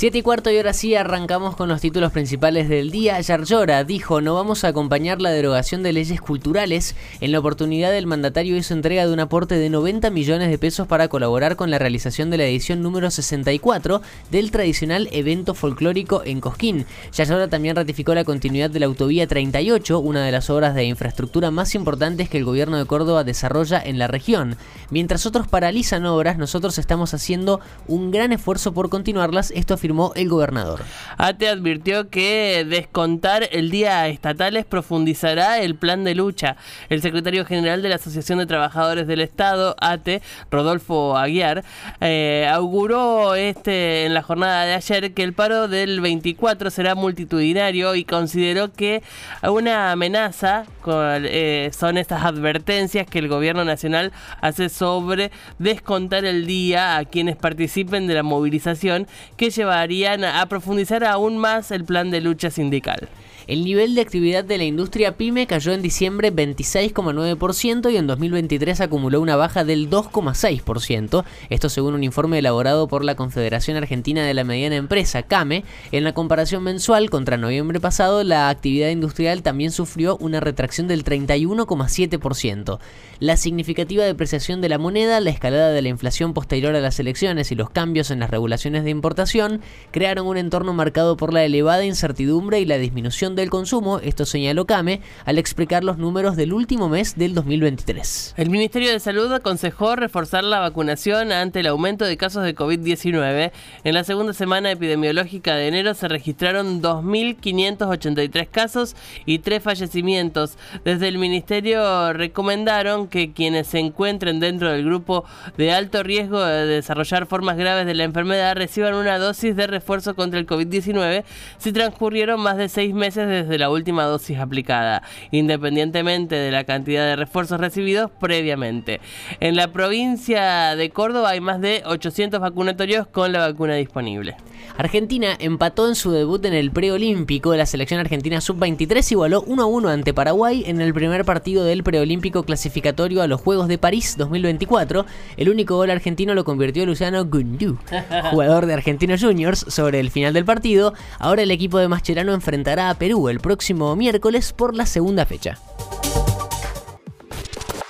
Siete y cuarto y ahora sí arrancamos con los títulos principales del día. Yarlora dijo no vamos a acompañar la derogación de leyes culturales. En la oportunidad el mandatario hizo entrega de un aporte de 90 millones de pesos para colaborar con la realización de la edición número 64 del tradicional evento folclórico en Cosquín. Yarlora también ratificó la continuidad de la autovía 38, una de las obras de infraestructura más importantes que el gobierno de Córdoba desarrolla en la región. Mientras otros paralizan obras, nosotros estamos haciendo un gran esfuerzo por continuarlas. Esto afirmó el gobernador. ATE advirtió que descontar el día estatales profundizará el plan de lucha. El secretario general de la Asociación de Trabajadores del Estado, ATE, Rodolfo Aguiar, eh, auguró este en la jornada de ayer que el paro del 24 será multitudinario y consideró que una amenaza eh, son estas advertencias que el gobierno nacional hace sobre descontar el día a quienes participen de la movilización que lleva llevarían a profundizar aún más el plan de lucha sindical. El nivel de actividad de la industria pyme cayó en diciembre 26,9% y en 2023 acumuló una baja del 2,6%. Esto según un informe elaborado por la Confederación Argentina de la Mediana Empresa, CAME. En la comparación mensual contra noviembre pasado, la actividad industrial también sufrió una retracción del 31,7%. La significativa depreciación de la moneda, la escalada de la inflación posterior a las elecciones y los cambios en las regulaciones de importación crearon un entorno marcado por la elevada incertidumbre y la disminución de del consumo, esto señaló Came al explicar los números del último mes del 2023. El Ministerio de Salud aconsejó reforzar la vacunación ante el aumento de casos de COVID-19. En la segunda semana epidemiológica de enero se registraron 2.583 casos y 3 fallecimientos. Desde el Ministerio recomendaron que quienes se encuentren dentro del grupo de alto riesgo de desarrollar formas graves de la enfermedad reciban una dosis de refuerzo contra el COVID-19 si transcurrieron más de seis meses desde la última dosis aplicada, independientemente de la cantidad de refuerzos recibidos previamente. En la provincia de Córdoba hay más de 800 vacunatorios con la vacuna disponible. Argentina empató en su debut en el preolímpico. de La selección argentina sub-23 igualó 1 a 1 ante Paraguay en el primer partido del preolímpico clasificatorio a los Juegos de París 2024. El único gol argentino lo convirtió Luciano Gundu, jugador de Argentinos Juniors, sobre el final del partido. Ahora el equipo de Mascherano enfrentará a Perú el próximo miércoles por la segunda fecha.